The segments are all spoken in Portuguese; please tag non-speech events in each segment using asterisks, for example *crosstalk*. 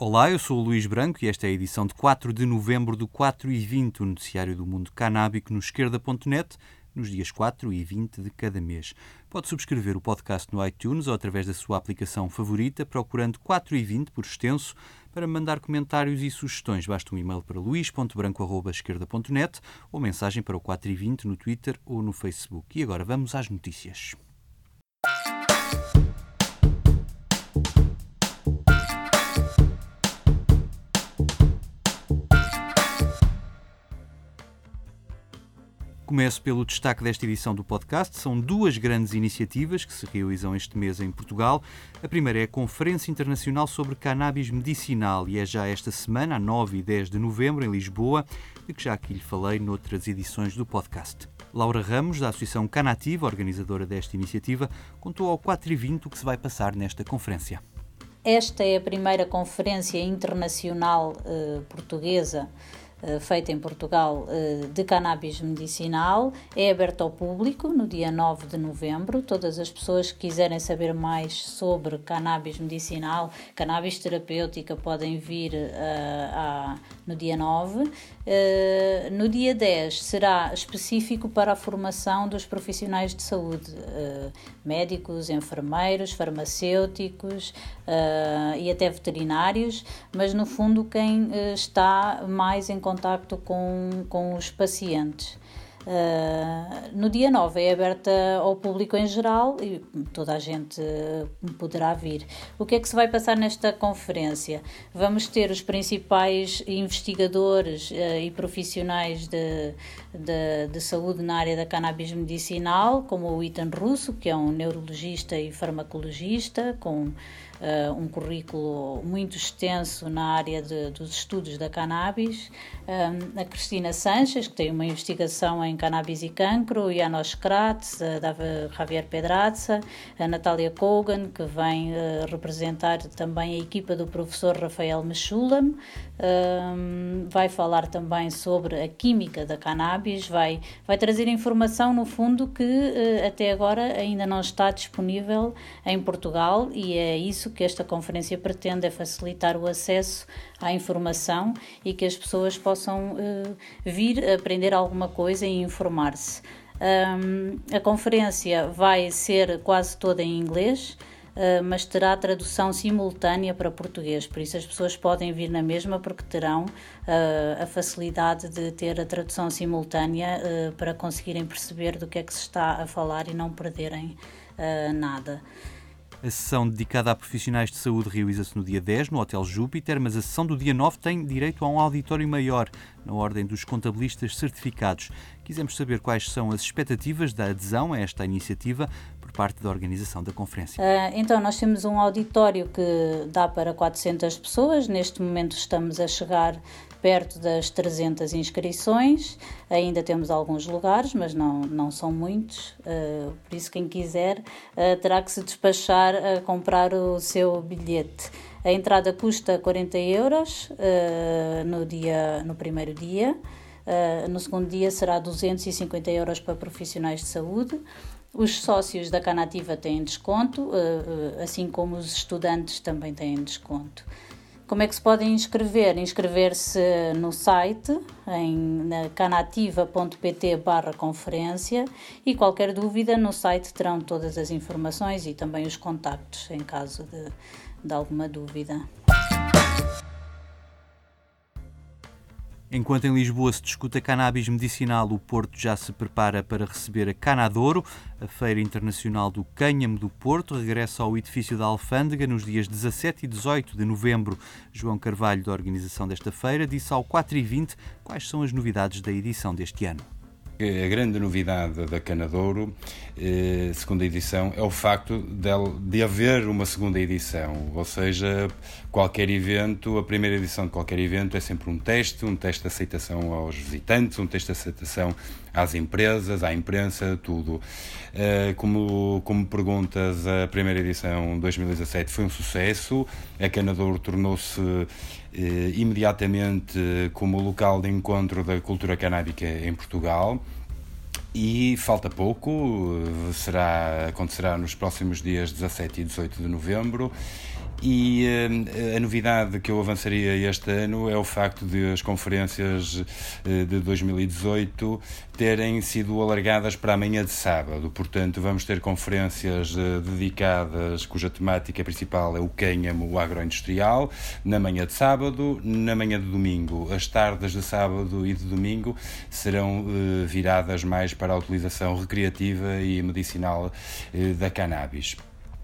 Olá, eu sou o Luís Branco e esta é a edição de 4 de novembro do 4 e 20, o noticiário do mundo canábico no esquerda.net, nos dias 4 e 20 de cada mês. Pode subscrever o podcast no iTunes ou através da sua aplicação favorita, procurando 4 e 20 por extenso. Para mandar comentários e sugestões, basta um e-mail para luís.branco.esquerda.net ou mensagem para o 4 e 20 no Twitter ou no Facebook. E agora vamos às notícias. Começo pelo destaque desta edição do podcast. São duas grandes iniciativas que se realizam este mês em Portugal. A primeira é a Conferência Internacional sobre Cannabis Medicinal e é já esta semana, a 9 e 10 de novembro, em Lisboa, de que já aqui lhe falei noutras edições do podcast. Laura Ramos, da Associação Canativa, organizadora desta iniciativa, contou ao 4 e 20 o que se vai passar nesta conferência. Esta é a primeira conferência internacional eh, portuguesa feita em Portugal eh, de cannabis medicinal. É aberto ao público no dia 9 de novembro. Todas as pessoas que quiserem saber mais sobre cannabis medicinal, cannabis terapêutica, podem vir uh, no dia 9. Uh, no dia 10 será específico para a formação dos profissionais de saúde, médicos, enfermeiros, farmacêuticos e até veterinários, mas no fundo quem está mais em contacto com, com os pacientes. Uh, no dia 9 é aberta ao público em geral e toda a gente poderá vir. O que é que se vai passar nesta conferência? Vamos ter os principais investigadores uh, e profissionais de, de, de, saúde na área da cannabis medicinal, como o Ethan Russo, que é um neurologista e farmacologista, com uh, um currículo muito extenso na área de, dos estudos da cannabis, um, a Cristina Sanches, que tem uma investigação em cannabis e cancro, e Janos Kratz, a Javier Pedraza, a Natália Kogan, que vem uh, representar também a equipa do professor Rafael Mechulam, vai falar também sobre a química da cannabis, vai, vai trazer informação, no fundo, que uh, até agora ainda não está disponível em Portugal e é isso que esta conferência pretende, é facilitar o acesso à informação e que as pessoas possam uh, vir aprender alguma coisa e informar-se. Um, a conferência vai ser quase toda em inglês. Ah, mas terá tradução simultânea para português, por isso as pessoas podem vir na mesma porque terão uh, a facilidade de ter a tradução simultânea uh, para conseguirem perceber do que é que se está a falar e não perderem nada. A sessão dedicada a profissionais de saúde realiza-se no dia 10, no Hotel Júpiter, mas a sessão do dia 9 tem direito a um auditório maior, na ordem dos contabilistas certificados. Quisemos saber quais são as expectativas da adesão a esta iniciativa parte da organização da conferência. Uh, então, nós temos um auditório que dá para 400 pessoas. Neste momento estamos a chegar perto das 300 inscrições. Ainda temos alguns lugares, mas não, não são muitos. Uh, por isso, quem quiser uh, terá que se despachar a comprar o seu bilhete. A entrada custa 40 euros no, dia, no primeiro dia. no segundo dia será 250 euros para profissionais de saúde. Os sócios da Canativa têm desconto, assim como os estudantes também têm desconto. Como é que se podem inscrever? Inscrever-se no site em canativa.pt barra conferência e qualquer dúvida no site terão todas as informações e também os contactos em caso de, de alguma dúvida. Enquanto em Lisboa se discute a cannabis medicinal, o Porto já se prepara para receber a Canadouro. A Feira Internacional do Cânhamo do Porto regressa ao edifício da Alfândega nos dias 17 e 18 de novembro. João Carvalho, da organização desta feira, disse ao 4 e 20 quais são as novidades da edição deste ano. A grande novidade da Canadouro, eh, segunda edição, é o facto de, de, haver uma segunda edição. Ou seja, qualquer evento, a primeira edição de qualquer evento é sempre um teste, um teste de aceitação aos visitantes, um teste de aceitação às empresas, à imprensa, tudo. Eh, como, como perguntas, a primeira edição 2017 foi um sucesso, a Canadouro tornou-se eh, imediatamente como local de encontro da cultura canábica em Portugal e falta pouco, será, acontecerá nos próximos dias 17 e 18 de novembro E uh, a novidade que eu avançaria este ano é o facto de as conferências uh, de 2018 terem sido alargadas para amanhã de sábado. Portanto, vamos ter conferências uh, dedicadas, cuja temática principal é o cânhamo agroindustrial, na manhã de sábado, na manhã de domingo. As tardes de sábado e de domingo serão viradas mais para a utilização recreativa e medicinal da cannabis.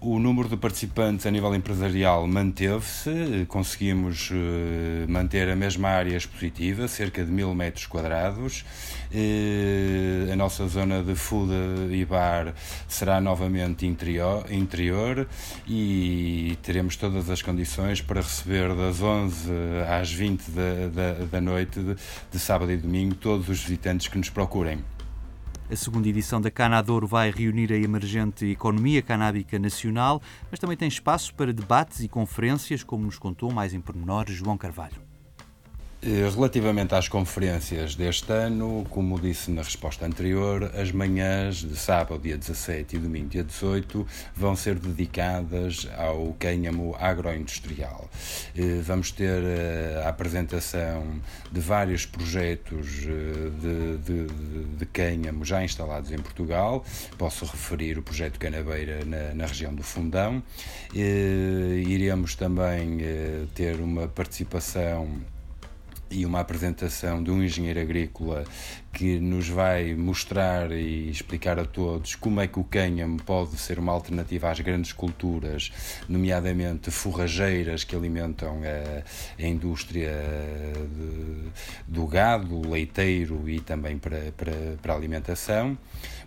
O número de participantes a nível empresarial manteve-se, conseguimos eh, manter a mesma área expositiva, cerca de mil metros quadrados. Eh, a nossa zona de food e bar será novamente interior, interior e teremos todas as condições para receber das 11 às 20 da, da, da noite de, de sábado e domingo todos os visitantes que nos procurem. A segunda edição da Canadouro vai reunir a emergente economia canábica nacional, mas também tem espaço para debates e conferências, como nos contou mais em pormenores João Carvalho. Eh, relativamente às conferências deste ano, como disse na resposta anterior, as manhãs de sábado, dia 17 e domingo, dia 18, vão ser dedicadas ao cânhamo agroindustrial. Eh, vamos ter eh, a apresentação de vários projetos de, de, de cânhamo já instalados em Portugal. Posso referir o projeto Canabeira na, na região do Fundão. Iremos também ter uma participação e uma apresentação de um engenheiro agrícola que nos vai mostrar e explicar a todos como é que o cânhamo pode ser uma alternativa às grandes culturas, nomeadamente forrageiras que alimentam a, a indústria de, do gado, leiteiro e também para, para, para alimentação.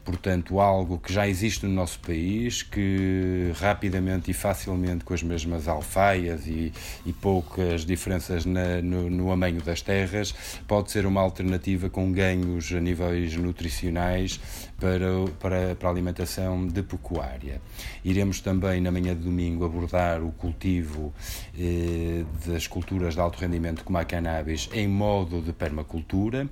Portanto, algo que já existe no nosso país, que rapidamente e facilmente, com as mesmas alfaias e, e poucas diferenças na, no, no amanho das terras, pode ser uma alternativa com ganhos a níveis nutricionais para, para, para a alimentação de pecuária. Iremos também, na manhã de domingo, abordar o cultivo eh, das culturas de alto rendimento, como a cannabis, em modo de permacultura.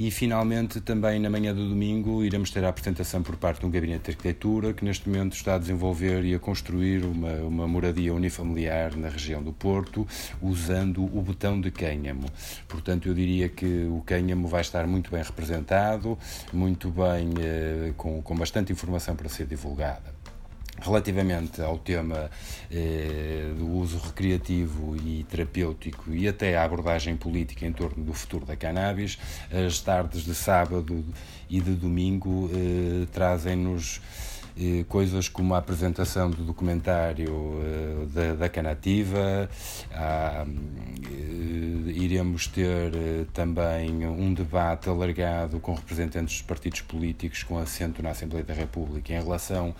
E finalmente, também na manhã do domingo, iremos ter a apresentação por parte de um gabinete de arquitetura que neste momento está a desenvolver e a construir uma, uma moradia unifamiliar na região do Porto, usando o botão de cânhamo. Portanto, eu diria que o cânhamo vai estar muito bem representado, muito bem, eh, com, com bastante informação para ser divulgada. Relativamente ao tema eh, do uso recreativo e terapêutico e até à abordagem política em torno do futuro da cannabis, as tardes de sábado e de domingo eh, trazem-nos coisas como a apresentação do documentário uh, da, da Canativa, uh, iremos ter uh, também um debate alargado com representantes dos partidos políticos com assento na Assembleia da República em relação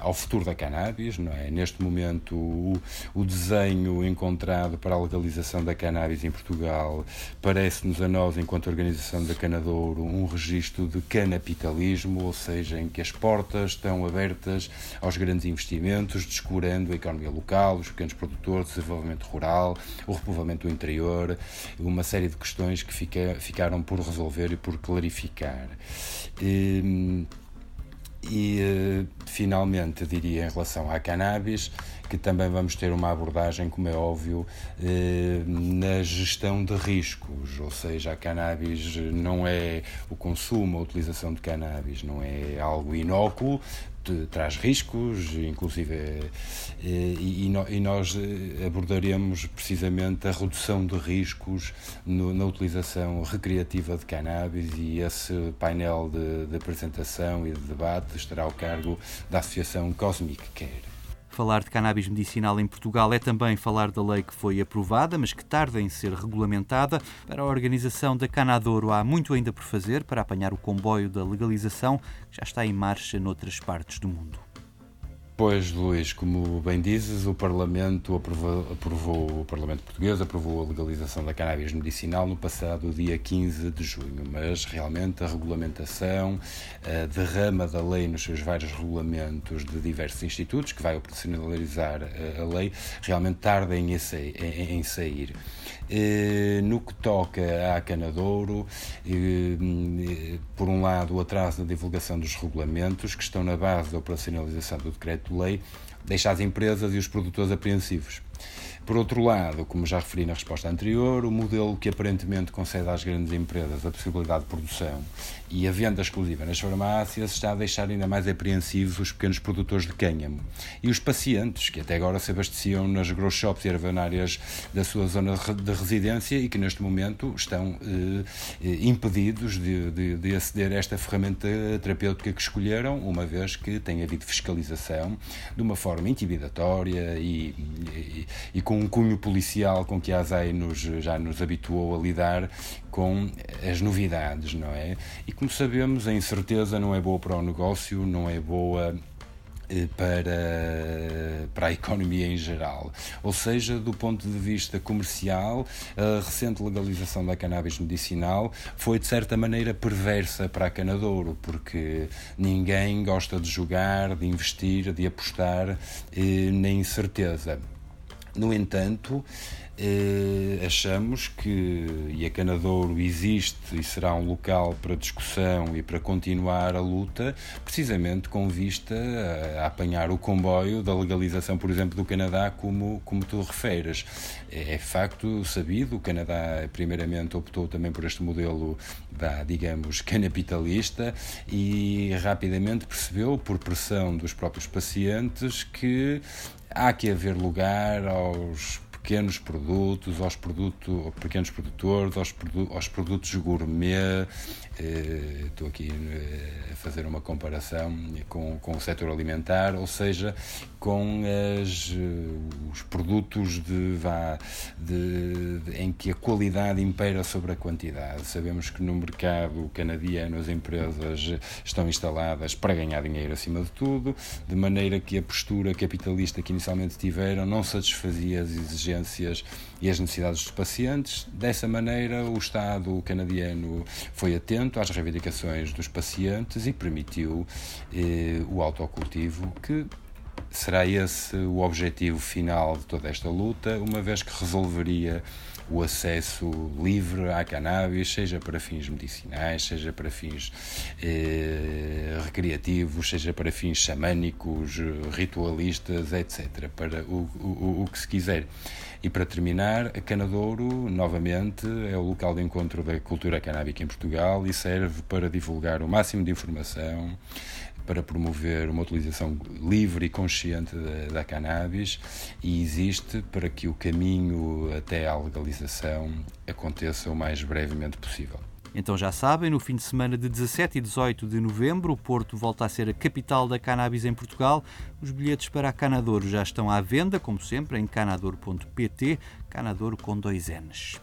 ao futuro da cannabis. Não é? Neste momento, o, o desenho encontrado para a legalização da cannabis em Portugal parece-nos a nós, enquanto organização da Canadouro, um registro de canapitalismo, ou seja, em que as portas estão estão abertas aos grandes investimentos, descurando a economia local, os pequenos produtores, o desenvolvimento rural, o repovoamento do interior, uma série de questões que fica, ficaram por resolver e por clarificar. E, e eh, finalmente, diria em relação à cannabis, que também vamos ter uma abordagem, como é óbvio, eh, na gestão de riscos, ou seja, a cannabis não é o consumo, a utilização de cannabis não é algo inócuo, traz riscos, inclusive, eh, e, e, nós abordaremos precisamente a redução de riscos no, na utilização recreativa de cannabis e esse painel de, de apresentação e de debate estará ao cargo da Associação Cosmic Care. Falar de cannabis medicinal em Portugal é também falar da lei que foi aprovada, mas que tarda em ser regulamentada. Para a organização da Canadouro há muito ainda por fazer para apanhar o comboio da legalização que já está em marcha noutras partes do mundo. Pois, Luís, como bem dizes, o Parlamento aprovou, aprovou, o Parlamento português aprovou a legalização da cannabis medicinal no passado dia 15 de junho, mas realmente a regulamentação, a derrama da lei nos seus vários regulamentos de diversos institutos, que vai operacionalizar a, lei, realmente tarda em, em, sair. No que toca à Canadouro, por um lado, o atraso na divulgação dos regulamentos, que estão na base da operacionalização do decreto-lei, deixa as empresas e os produtores apreensivos. Por outro lado, como já referi na resposta anterior, o modelo que aparentemente concede às grandes empresas a possibilidade de produção e a venda exclusiva nas farmácias está a deixar ainda mais apreensivos os pequenos produtores de cânhamo. E os pacientes, que até agora se abasteciam nas grow shops e ervanárias da sua zona de residência e que neste momento estão eh, eh, impedidos de, de, de aceder a esta ferramenta terapêutica que escolheram, uma vez que tem havido fiscalização de uma forma intimidatória e, e, e com um cunho policial com que a ASAI nos, já nos habituou a lidar com as novidades, não é? E como sabemos, a incerteza não é boa para o negócio, não é boa eh, para, para a economia em geral. Ou seja, do ponto de vista comercial, a recente legalização da cannabis medicinal foi de certa maneira perversa para a Canadouro, porque ninguém gosta de jogar, de investir, de apostar eh, na incerteza. No entanto, eh, achamos que e a Canadouro existe e será um local para discussão e para continuar a luta, precisamente com vista a, a apanhar o comboio da legalização, por exemplo, do Canadá, como, como tu referes. É, é facto sabido, o Canadá primeiramente optou também por este modelo da, digamos, *laughs* canapitalista e rapidamente percebeu, por pressão dos próprios pacientes, que há que haver lugar aos pequenos produtos, aos produto, pequenos produtores, aos, produ aos produtos gourmet. Eh, estou aqui eh, a fazer uma comparação com, com o setor alimentar, ou seja, com as, eh, os produtos de, de, de, em que a qualidade impera sobre a quantidade. Sabemos que no mercado canadiano as empresas estão instaladas para ganhar dinheiro acima de tudo, de maneira que a postura capitalista que inicialmente tiveram não satisfazia as exigências e as necessidades dos pacientes. Dessa maneira, o Estado canadiano foi atento às reivindicações dos pacientes e permitiu eh, o autocultivo que será esse o objetivo final de toda esta luta, uma vez que resolveria o acesso livre à cannabis, seja para fins medicinais, seja para fins eh, recreativos, seja para fins xamânicos, ritualistas, etc., para o, o, o que se quiser. E para terminar, a Canadouro, novamente, é o local de encontro da cultura canábica em Portugal e serve para divulgar o máximo de informação para promover uma utilização livre e consciente da, da cannabis e existe para que o caminho até à legalização aconteça o mais brevemente possível. Então já sabem, no fim de semana de 17 e 18 de novembro, o Porto volta a ser a capital da cannabis em Portugal. Os bilhetes para a Canadouro já estão à venda, como sempre, em canadouro.pt, Canadouro com dois N's.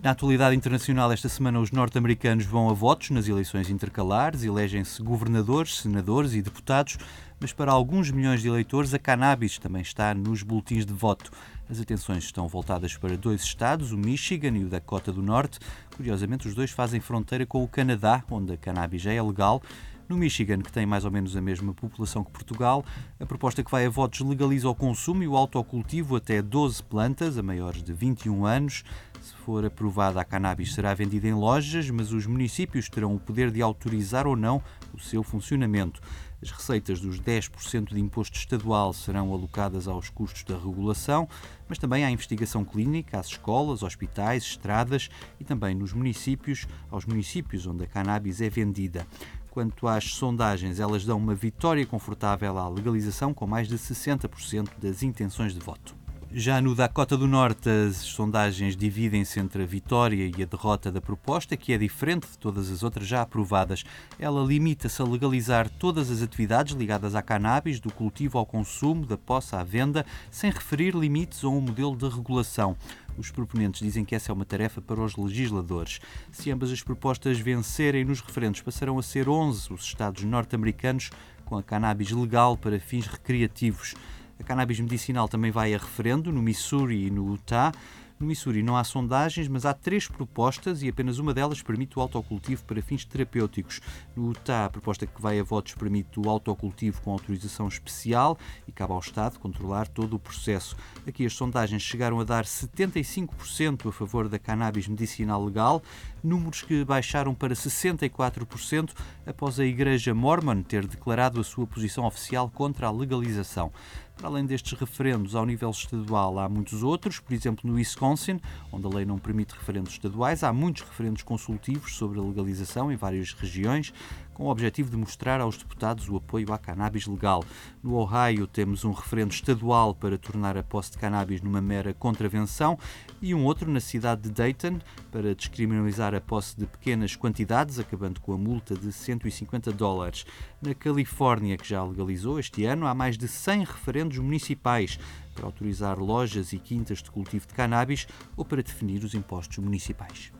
Na atualidade internacional, esta semana os norte-americanos vão a votos nas eleições intercalares, elegem-se governadores, senadores e deputados, mas para alguns milhões de eleitores a cannabis também está nos boletins de voto. As atenções estão voltadas para dois estados, o Michigan e o Dakota do Norte. Curiosamente, os dois fazem fronteira com o Canadá, onde a cannabis já é legal. No Michigan, que tem mais ou menos a mesma população que Portugal, a proposta que vai a votos legaliza o consumo e o autocultivo até 12 plantas, a maiores de 21 anos. Se for aprovada, a cannabis será vendida em lojas, mas os municípios terão o poder de autorizar ou não o seu funcionamento. As receitas dos 10% de imposto estadual serão alocadas aos custos da regulação, mas também à investigação clínica, às escolas, hospitais, estradas e também nos municípios, aos municípios onde a cannabis é vendida. Quanto às sondagens, elas dão uma vitória confortável à legalização, com mais de 60% das intenções de voto. Já no Dakota do Norte, as sondagens dividem-se entre a vitória e a derrota da proposta, que é diferente de todas as outras já aprovadas. Ela limita-se a legalizar todas as atividades ligadas à cannabis, do cultivo ao consumo, da posse à venda, sem referir limites ou um modelo de regulação. Os proponentes dizem que essa é uma tarefa para os legisladores. Se ambas as propostas vencerem nos referendos, passarão a ser 11 os estados norte-americanos com a cannabis legal para fins recreativos. A cannabis medicinal também vai a referendo no Missouri e no Utah. No Missouri não há sondagens, mas há três propostas e apenas uma delas permite o autocultivo para fins terapêuticos. No Utah, a proposta que vai a votos permite o autocultivo com autorização especial e cabe ao Estado controlar todo o processo. Aqui as sondagens chegaram a dar 75% a favor da cannabis medicinal legal, números que baixaram para 64% após a Igreja Mormon ter declarado a sua posição oficial contra a legalização. Para além destes referendos ao nível estadual, há muitos outros, por exemplo, no Wisconsin, onde a lei não permite referendos estaduais, há muitos referendos consultivos sobre a legalização em várias regiões, com o objetivo de mostrar aos deputados o apoio à cannabis legal. No Ohio, temos um referendo estadual para tornar a posse de cannabis numa mera contravenção e um outro na cidade de Dayton para descriminalizar a posse de pequenas quantidades, acabando com a multa de 150 dólares. Na Califórnia, que já legalizou este ano, há mais de 100 referendos municipais para autorizar lojas e quintas de cultivo de cannabis ou para definir os impostos municipais.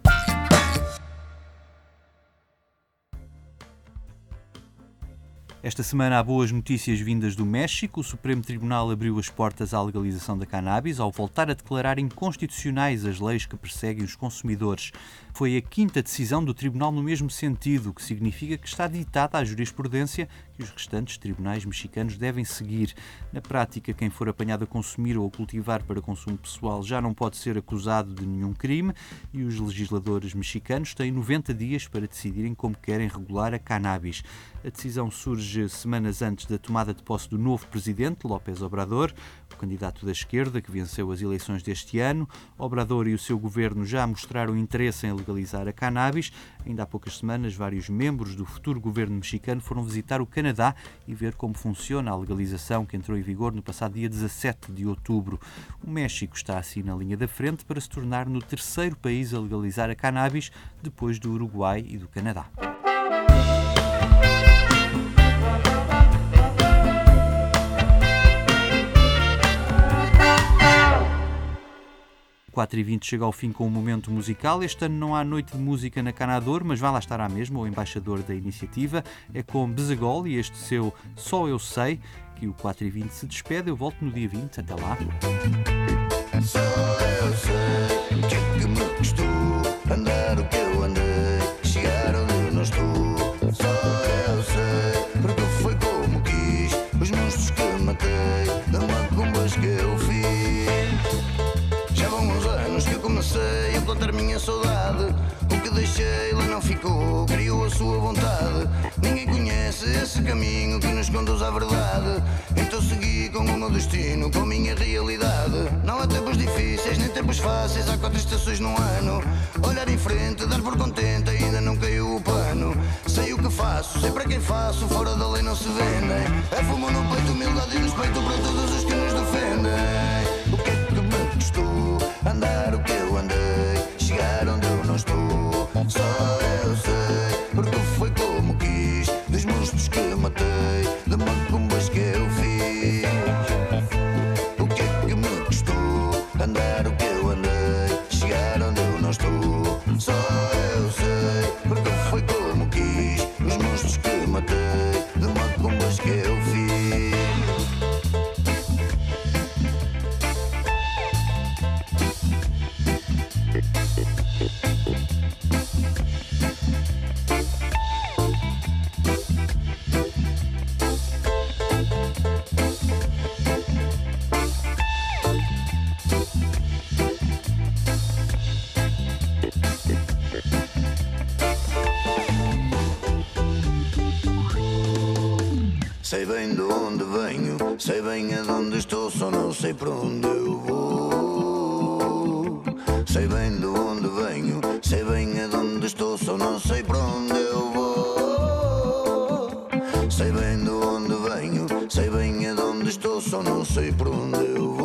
Esta semana há boas notícias vindas do México. O Supremo Tribunal abriu as portas à legalização da cannabis ao voltar a declarar inconstitucionais as leis que perseguem os consumidores. Foi a quinta decisão do Tribunal no mesmo sentido, o que significa que está ditada a jurisprudência que os restantes tribunais mexicanos devem seguir. Na prática, quem for apanhado a consumir ou a cultivar para consumo pessoal já não pode ser acusado de nenhum crime e os legisladores mexicanos têm 90 dias para decidirem como querem regular a cannabis. A decisão surge semanas antes da tomada de posse do novo presidente, López Obrador, o candidato da esquerda que venceu as eleições deste ano. Obrador e o seu governo já mostraram interesse em legalizar a cannabis. Ainda há poucas semanas, vários membros do futuro governo mexicano foram visitar o Canadá e ver como funciona a legalização que entrou em vigor no passado dia 17 de outubro. O México está assim na linha da frente para se tornar no terceiro país a legalizar a cannabis, depois do Uruguai e do Canadá. 4 e 20 chega ao fim com um momento musical. Este ano não há noite de música na Canador, mas vai lá estar à mesma, o embaixador da iniciativa. É com Bezagol e este seu Só Eu Sei, que o 4 e 20 se despede. Eu volto no dia 20. Até lá. Só eu sei caminho que nos conduz à verdade. Então segui com o meu destino, com a minha realidade. Não há tempos difíceis, nem tempos fáceis, há quatro estações no ano. Olhar em frente, dar por contente, ainda não caiu o pano. Sei o que faço, sei para quem faço, fora da lei não se vendem. É fumo no peito, humildade e respeito para todos os que nos defendem. Sei bem de onde venho, sei bem aonde estou, só não sei para onde eu vou. Sei bem de onde venho, sei bem aonde estou, só não sei para onde eu vou. Sei bem de onde venho, sei bem aonde estou, só não sei para onde eu vou.